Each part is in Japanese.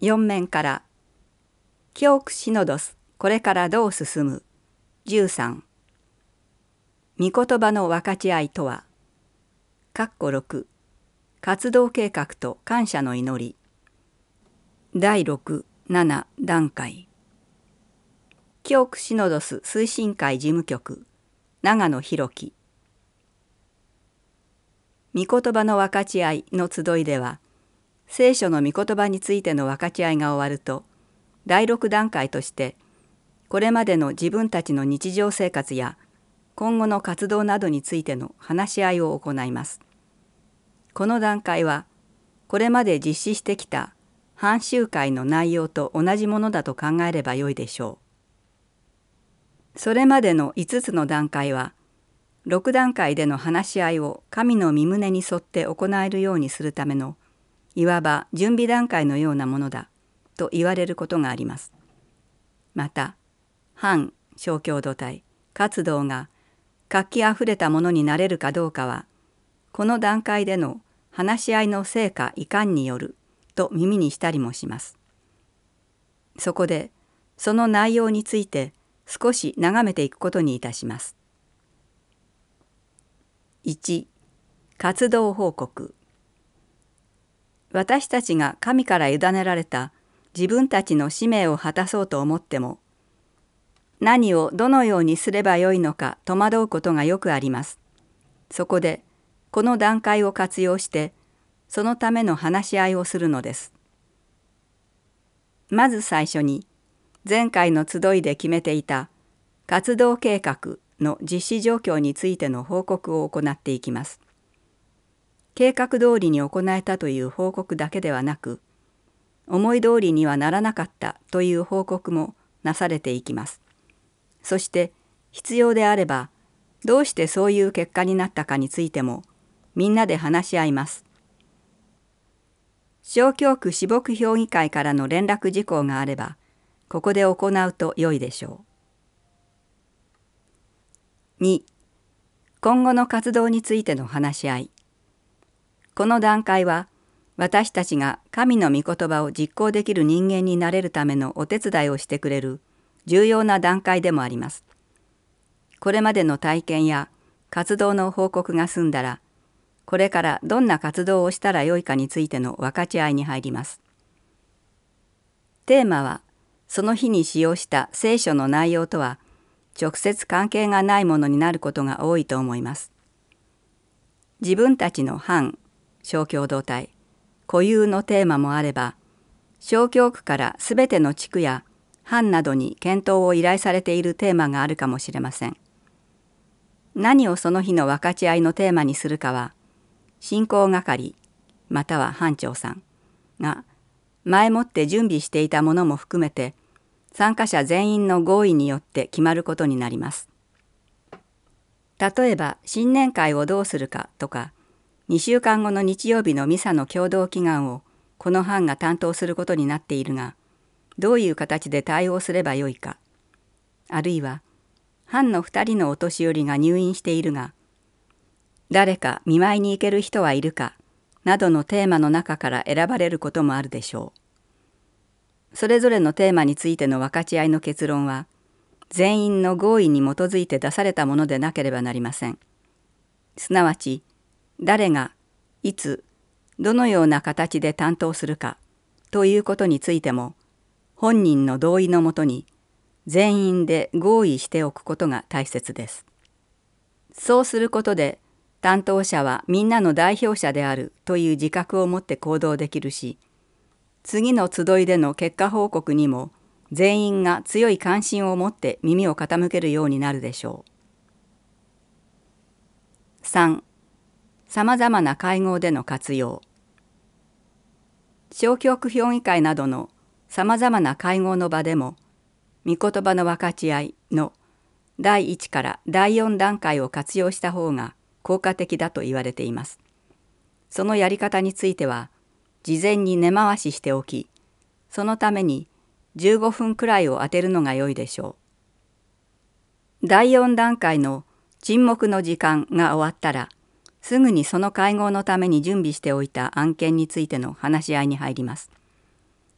4面から「教区シノドスこれからどう進む」13御言葉の分かち合いとは。括弧6活動計画と感謝の祈り。第67段階。教区シノドス推進会事務局。長野博樹。御言葉の分かち合いの集いでは。聖書の御言葉についての分かち合いが終わると第6段階としてこれまでの自分たちの日常生活や今後の活動などについての話し合いを行います。この段階はこれまで実施してきた反集会の内容と同じものだと考えればよいでしょう。それまでの5つの段階は6段階での話し合いを神の身旨に沿って行えるようにするためのいわば準備段階のようなものだと言われることがあります。また反小共同体活動が活気あふれたものになれるかどうかはこの段階での話し合いの成果いかんによると耳にしたりもします。そこでその内容について少し眺めていくことにいたします。1活動報告私たちが神から委ねられた自分たちの使命を果たそうと思っても何をどのようにすればよいのか戸惑うことがよくあります。そこでこの段階を活用してそのための話し合いをするのです。まず最初に前回の集いで決めていた活動計画の実施状況についての報告を行っていきます。計画通りに行えたという報告だけではなく思い通りにはならなかったという報告もなされていきます。そして必要であればどうしてそういう結果になったかについてもみんなで話し合います。小教区私牧評議会からの連絡事項があればここで行うと良いでしょう。2今後の活動についての話し合いこの段階は私たちが神の御言葉を実行できる人間になれるためのお手伝いをしてくれる重要な段階でもあります。これまでの体験や活動の報告が済んだらこれからどんな活動をしたらよいかについての分かち合いに入ります。テーマはその日に使用した聖書の内容とは直接関係がないものになることが多いと思います。自分たちの反小共同体固有のテーマもあれば小教区から全ての地区や班などに検討を依頼されているテーマがあるかもしれません。何をその日の分かち合いのテーマにするかは進行係または班長さんが前もって準備していたものも含めて参加者全員の合意によって決まることになります。例えば新年会をどうするかとか2週間後の日曜日のミサの共同祈願をこの班が担当することになっているがどういう形で対応すればよいかあるいは藩の2人のお年寄りが入院しているが誰か見舞いに行ける人はいるかなどのテーマの中から選ばれることもあるでしょう。それぞれのテーマについての分かち合いの結論は全員の合意に基づいて出されたものでなければなりません。すなわち誰がいつどのような形で担当するかということについても本人の同意のもとに全員で合意しておくことが大切です。そうすることで担当者はみんなの代表者であるという自覚を持って行動できるし次の集いでの結果報告にも全員が強い関心を持って耳を傾けるようになるでしょう。3. さまざまな会合での活用小教区評議会などのさまざまな会合の場でも御言葉の分かち合いの第1から第4段階を活用した方が効果的だと言われています。そのやり方については事前に根回ししておきそのために15分くらいを当てるのが良いでしょう。第4段階の沈黙の時間が終わったらすぐにその会合のために準備しておいた案件についての話し合いに入ります。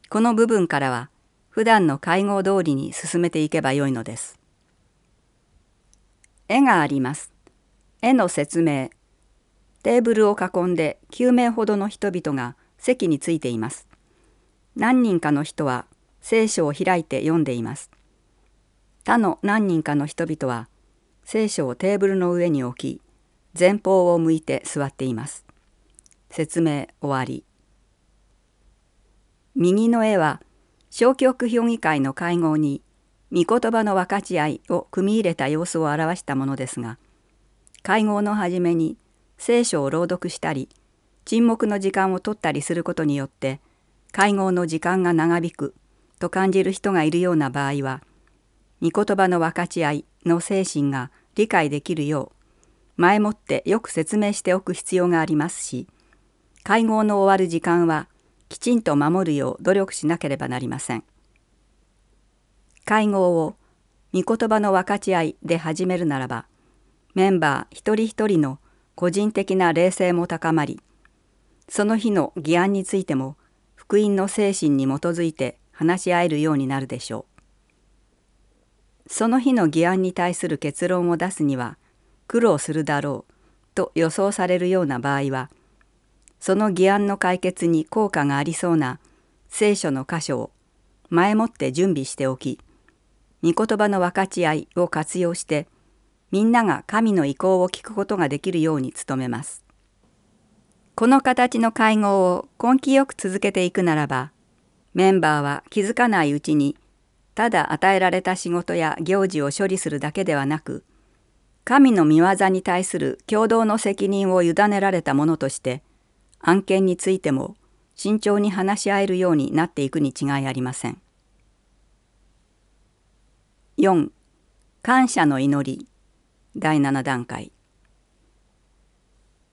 この部分からは普段の会合通りに進めていけばよいのです。絵があります。絵の説明。テーブルを囲んで9名ほどの人々が席についています。何人かの人は聖書を開いて読んでいます。他の何人かの人々は聖書をテーブルの上に置き前方を向いて座っています。説明終わり。右の絵は小局評議会の会合に御言葉の分かち合いを組み入れた様子を表したものですが会合の初めに聖書を朗読したり沈黙の時間を取ったりすることによって会合の時間が長引くと感じる人がいるような場合は御言葉の分かち合いの精神が理解できるよう前もってよく説明しておく必要がありますし会合の終わる時間はきちんと守るよう努力しなければなりません。会合を御言葉の分かち合いで始めるならばメンバー一人一人の個人的な霊性も高まりその日の議案についても福音の精神に基づいて話し合えるようになるでしょう。その日の議案に対する結論を出すには苦労するだろうと予想されるような場合はその議案の解決に効果がありそうな聖書の箇所を前もって準備しておき御言葉の分かち合いを活用してみんなが神の意向を聞くことができるように努めます。この形の会合を根気よく続けていくならばメンバーは気づかないうちにただ与えられた仕事や行事を処理するだけではなく神の御業に対する共同の責任を委ねられたものとして案件についても慎重に話し合えるようになっていくに違いありません。4感謝の祈り第7段階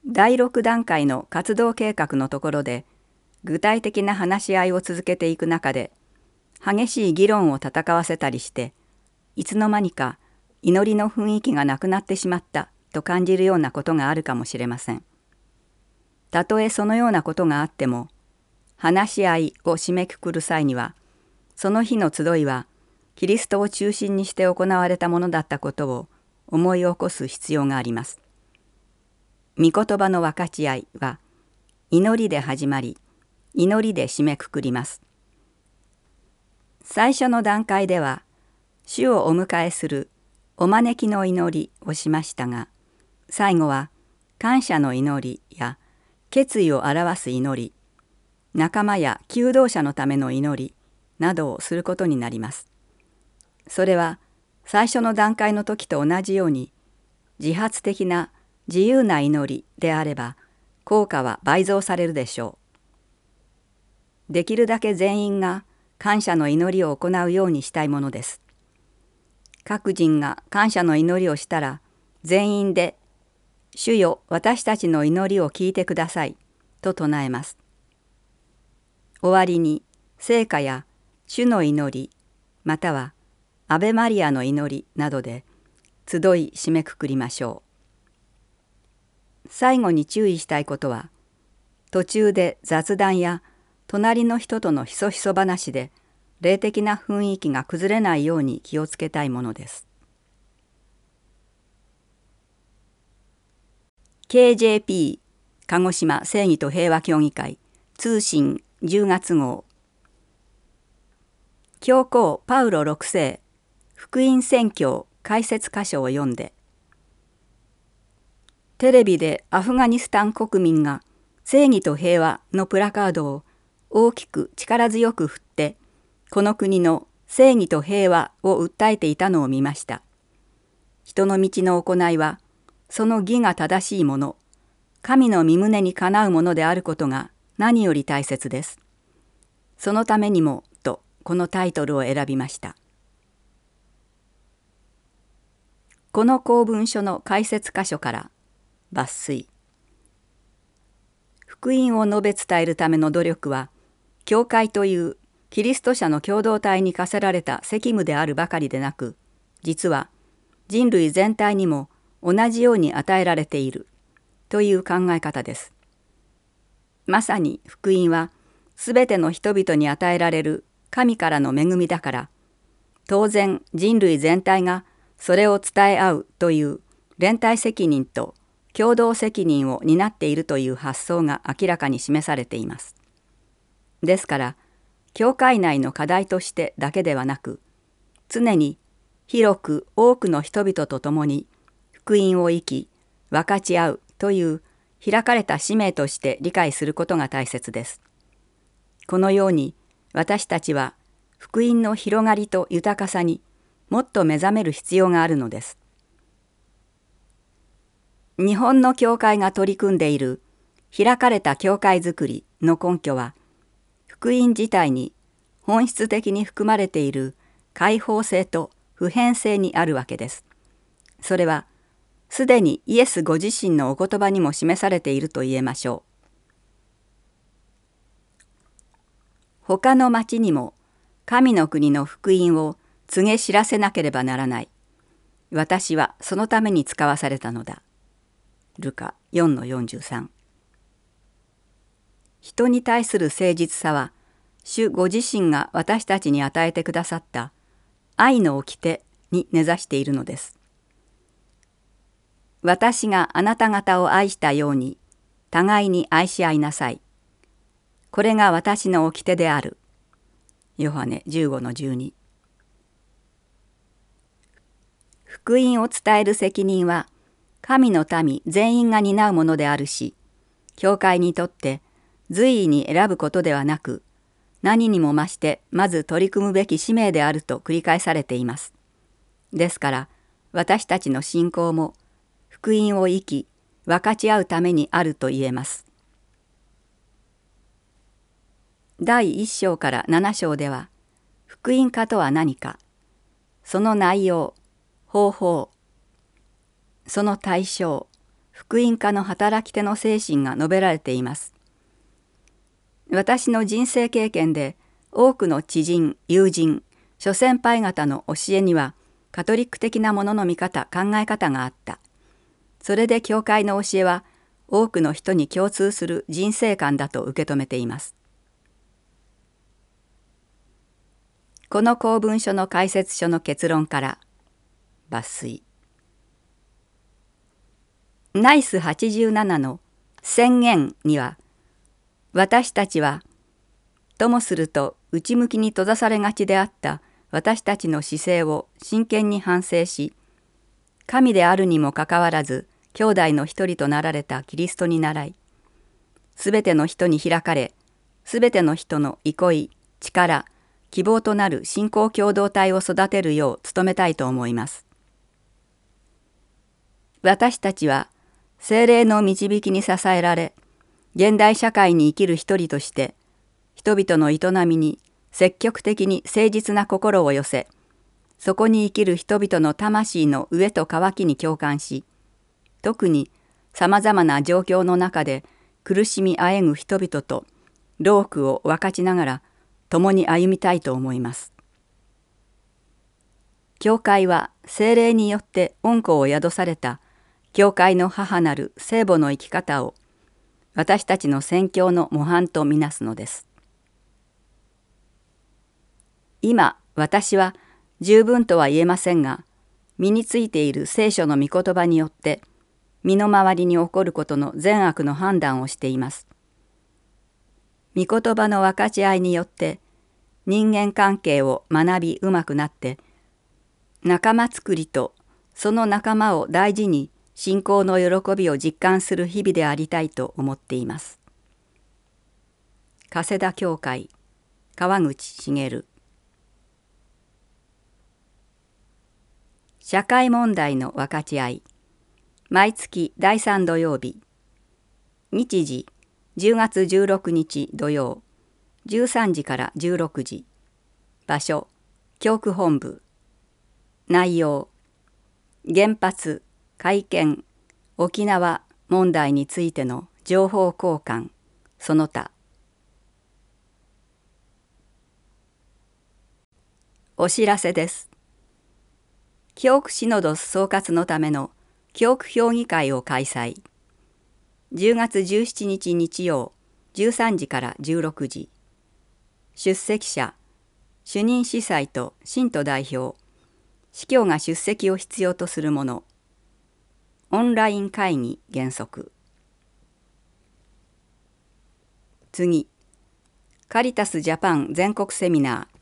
第6段階の活動計画のところで具体的な話し合いを続けていく中で激しい議論を戦わせたりしていつの間にか祈りの雰囲気がなくなってしまったと感じるようなことがあるかもしれません。たとえそのようなことがあっても話し合いを締めくくる際にはその日の集いはキリストを中心にして行われたものだったことを思い起こす必要があります。御言葉の分かち合いは祈りで始まり祈りで締めくくります。最初の段階では主をお迎えするお招きの祈りをしましたが最後は感謝の祈りや決意を表す祈り仲間や求道者のための祈りなどをすることになります。それは最初の段階の時と同じように自発的な自由な祈りであれば効果は倍増されるでしょう。できるだけ全員が感謝の祈りを行うようにしたいものです。各人が感謝の祈りをしたら全員で主よ私たちの祈りを聞いてください」と唱えます。終わりに聖歌や主の祈りまたはアベマリアの祈りなどで集い締めくくりましょう。最後に注意したいことは途中で雑談や隣の人とのひそひそ話で霊的な雰囲気が崩れないように気をつけたいものです。KJP 鹿児島正義と平和協議会通信10月号教皇パウロ6世福音宣教解説箇所を読んでテレビでアフガニスタン国民が正義と平和のプラカードを大きく力強く振ってこの国の正義と平和を訴えていたのを見ました。人の道の行いはその義が正しいもの神の身胸にかなうものであることが何より大切です。そのためにもとこのタイトルを選びました。この公文書の解説箇所から抜粋福音を述べ伝えるための努力は教会というキリスト者の共同体に課せられた責務であるばかりでなく実は人類全体にも同じように与えられているという考え方です。まさに福音はすべての人々に与えられる神からの恵みだから当然人類全体がそれを伝え合うという連帯責任と共同責任を担っているという発想が明らかに示されています。ですから教会内の課題としてだけではなく常に広く多くの人々と共に福音を生き分かち合うという開かれた使命として理解することが大切です。このように私たちは福音の広がりと豊かさにもっと目覚める必要があるのです。日本の教会が取り組んでいる開かれた教会づくりの根拠は福音自体に本質的に含まれている開放性と普遍性にあるわけです。それはすでにイエスご自身のお言葉にも示されていると言えましょう。他の町にも神の国の福音を告げ知らせなければならない。私はそのために使わされたのだ。ルカ4の43人に対する誠実さは主ご自身が私たちに与えてくださった愛の掟に根ざしているのです。私があなた方を愛したように互いに愛し合いなさい。これが私の掟である。ヨハネ15の12福音を伝える責任は神の民全員が担うものであるし教会にとって随意に選ぶことではなく何にも増してまず取り組むべき使命であると繰り返されています。ですから私たちの信仰も福音を生き分かち合うためにあると言えます。第1章から7章では福音化とは何かその内容方法その対象福音化の働き手の精神が述べられています。私の人生経験で多くの知人友人諸先輩方の教えにはカトリック的なものの見方考え方があった。それで教会の教えは多くの人に共通する人生観だと受け止めています。この公文書の解説書の結論から抜粋。ナイス87の宣言には私たちはともすると内向きに閉ざされがちであった私たちの姿勢を真剣に反省し神であるにもかかわらず兄弟の一人となられたキリストに倣いすべての人に開かれすべての人の憩い力希望となる信仰共同体を育てるよう努めたいと思います。私たちは精霊の導きに支えられ現代社会に生きる一人として人々の営みに積極的に誠実な心を寄せそこに生きる人々の魂の上と渇きに共感し特にさまざまな状況の中で苦しみあえぐ人々と労苦を分かちながら共に歩みたいと思います。教会は精霊によって恩子を宿された教会の母なる聖母の生き方を私たちの宣教の模範とみなすのです。今私は十分とは言えませんが身についている聖書の御言葉によって身の回りに起こることの善悪の判断をしています。御言葉の分かち合いによって人間関係を学びうまくなって仲間作りとその仲間を大事に信仰の喜びを実感する日々でありたいと思っています。加世田教会川口茂。社会問題の分かち合い毎月第3土曜日。日時10月16日土曜。13時から16時。場所教区本部。内容原発。会見沖縄問題についての情報交換その他。お知らせです。教区シノドス総括のための教区評議会を開催。10月17日日曜13時から16時。出席者主任司祭と信徒代表。司教が出席を必要とするもの。オンライン会議原則。次カリタスジャパン全国セミナー。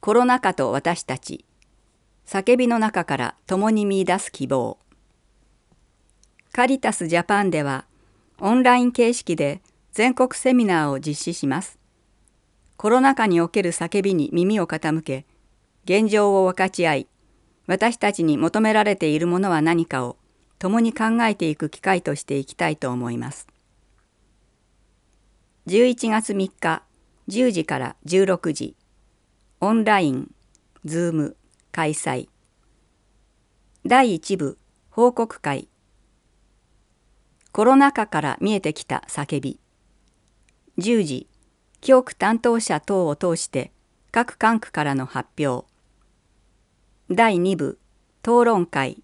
コロナ禍と私たち叫びの中から共に見出す希望。カリタスジャパンではオンライン形式で全国セミナーを実施します。コロナ禍における叫びに耳を傾け現状を分かち合い私たちに求められているものは何かを共に考えていく機会としていきたいと思います。11月3日10時から16時オンラインズーム開催。第1部報告会。コロナ禍から見えてきた叫び。10時教区担当者等を通して各管区からの発表。第2部討論会。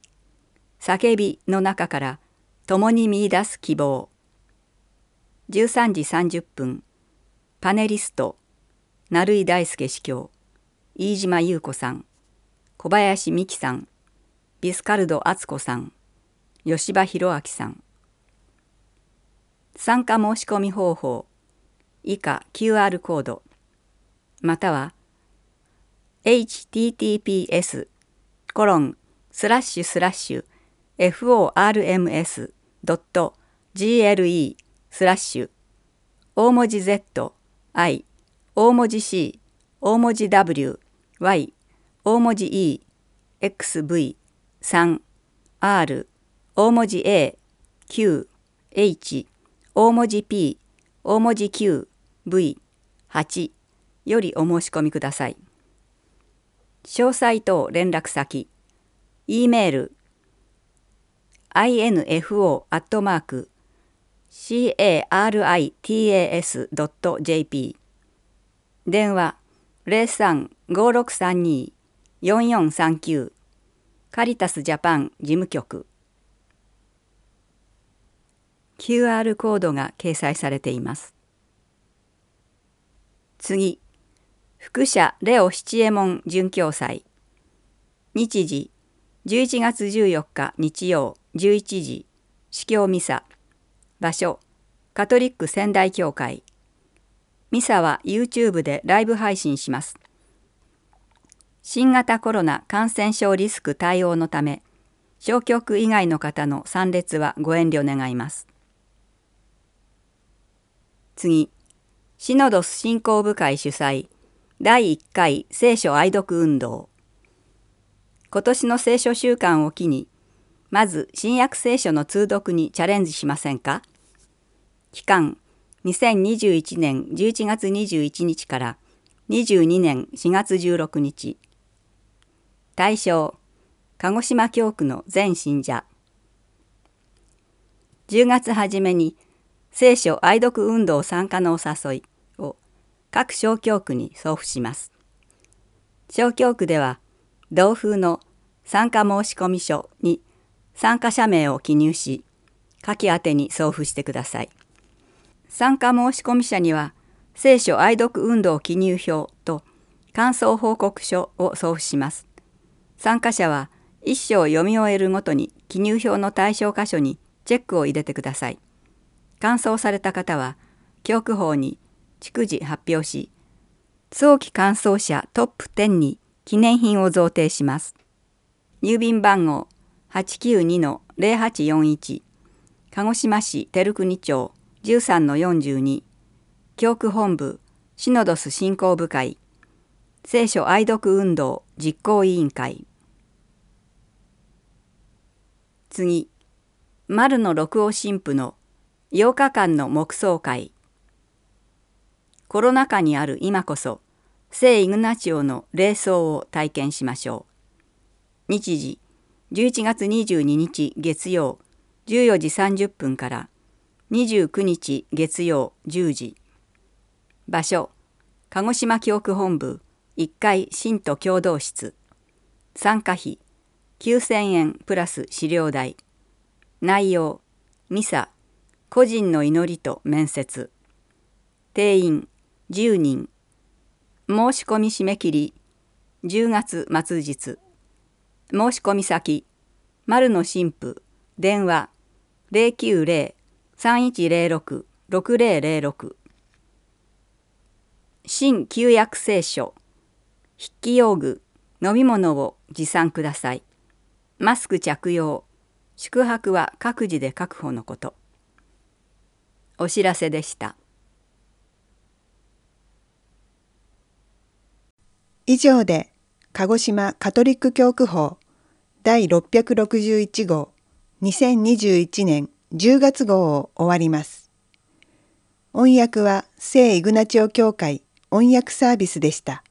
叫びの中から共に見出す希望。13時30分パネリスト成井大輔司教飯島優子さん小林美希さんビスカルド敦子さん吉羽博明さん。参加申し込み方法以下 QR コードまたは https コロンスラッシュスラッシュ forms.gle スラッシュ。大文字 Z I 大文字 C 大文字 W Y 大文字 E XV 3 R 大文字 A Q H 大文字 P 大文字 Q V8 よりお申し込みください。詳細等連絡先。e メール info.caritas.jp 電話03-5632-4439カリタスジャパン事務局。QR コードが掲載されています。次副社レオ七右衛門准教祭日時11月14日日曜。11時司教ミサ場所カトリック仙台教会。ミサは YouTube でライブ配信します。新型コロナ感染症リスク対応のため小局以外の方の参列はご遠慮願います。次シノドス振興部会主催第1回聖書愛読運動。今年の聖書週間を機にまず新約聖書の通読にチャレンジしませんか？期間2021年11月21日から22年4月16日。対象鹿児島教区の全信者。10月初めに聖書愛読運動参加のお誘いを各小教区に送付します。小教区では同封の参加申込書に参加者名を記入し書き宛に送付してください。参加申込者には聖書愛読運動記入表と感想報告書を送付します。参加者は一章読み終えるごとに記入表の対象箇所にチェックを入れてください。完走された方は教区法に逐次発表し早期完走者トップ10に記念品を贈呈します。郵便番号892-0841鹿児島市照国町。13-42教区本部シノドス振興部会。聖書愛読運動。実行委員会。次。丸の六王神父の。8日間の黙想会。コロナ禍にある今こそ聖イグナチオの霊葬を体験しましょう。日時。11月22日月曜14時30分から29日月曜10時。場所鹿児島教区本部1階新都共同室。参加費9000円プラス資料代。内容ミサ個人の祈りと面接。定員10人。申し込み締め切り10月末日。申し込み先。丸の神父電話。090-3106-6006新旧約聖書。筆記用具。飲み物を持参ください。マスク着用。宿泊は各自で確保のこと。お知らせでした。以上で鹿児島カトリック教区法第661号2021年10月号を終わります。音訳は聖イグナチオ教会音訳サービスでした。